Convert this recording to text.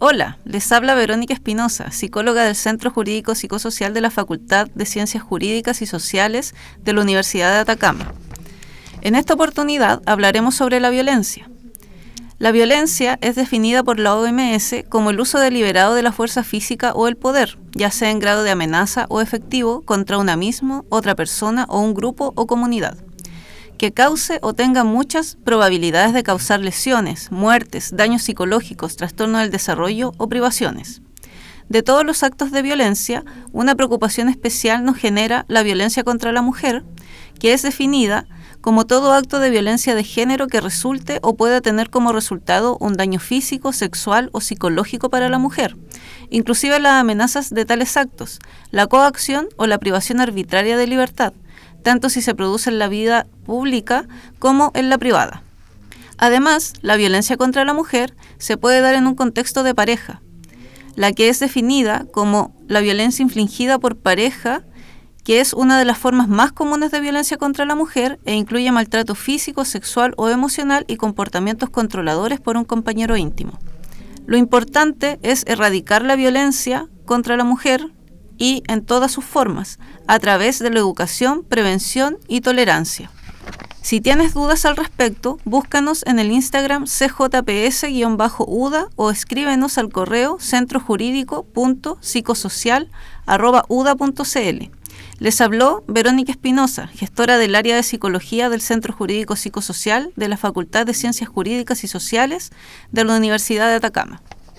Hola, les habla Verónica Espinosa, psicóloga del Centro Jurídico Psicosocial de la Facultad de Ciencias Jurídicas y Sociales de la Universidad de Atacama. En esta oportunidad hablaremos sobre la violencia. La violencia es definida por la OMS como el uso deliberado de la fuerza física o el poder, ya sea en grado de amenaza o efectivo, contra una misma, otra persona o un grupo o comunidad que cause o tenga muchas probabilidades de causar lesiones, muertes, daños psicológicos, trastorno del desarrollo o privaciones. De todos los actos de violencia, una preocupación especial nos genera la violencia contra la mujer, que es definida como todo acto de violencia de género que resulte o pueda tener como resultado un daño físico, sexual o psicológico para la mujer, inclusive las amenazas de tales actos, la coacción o la privación arbitraria de libertad, tanto si se produce en la vida pública como en la privada. Además, la violencia contra la mujer se puede dar en un contexto de pareja, la que es definida como la violencia infligida por pareja, que es una de las formas más comunes de violencia contra la mujer e incluye maltrato físico, sexual o emocional y comportamientos controladores por un compañero íntimo. Lo importante es erradicar la violencia contra la mujer y en todas sus formas, a través de la educación, prevención y tolerancia. Si tienes dudas al respecto, búscanos en el Instagram cjps-uda o escríbenos al correo centrojurídico.psicosocial.uda.cl. Les habló Verónica Espinosa, gestora del área de psicología del Centro Jurídico Psicosocial de la Facultad de Ciencias Jurídicas y Sociales de la Universidad de Atacama.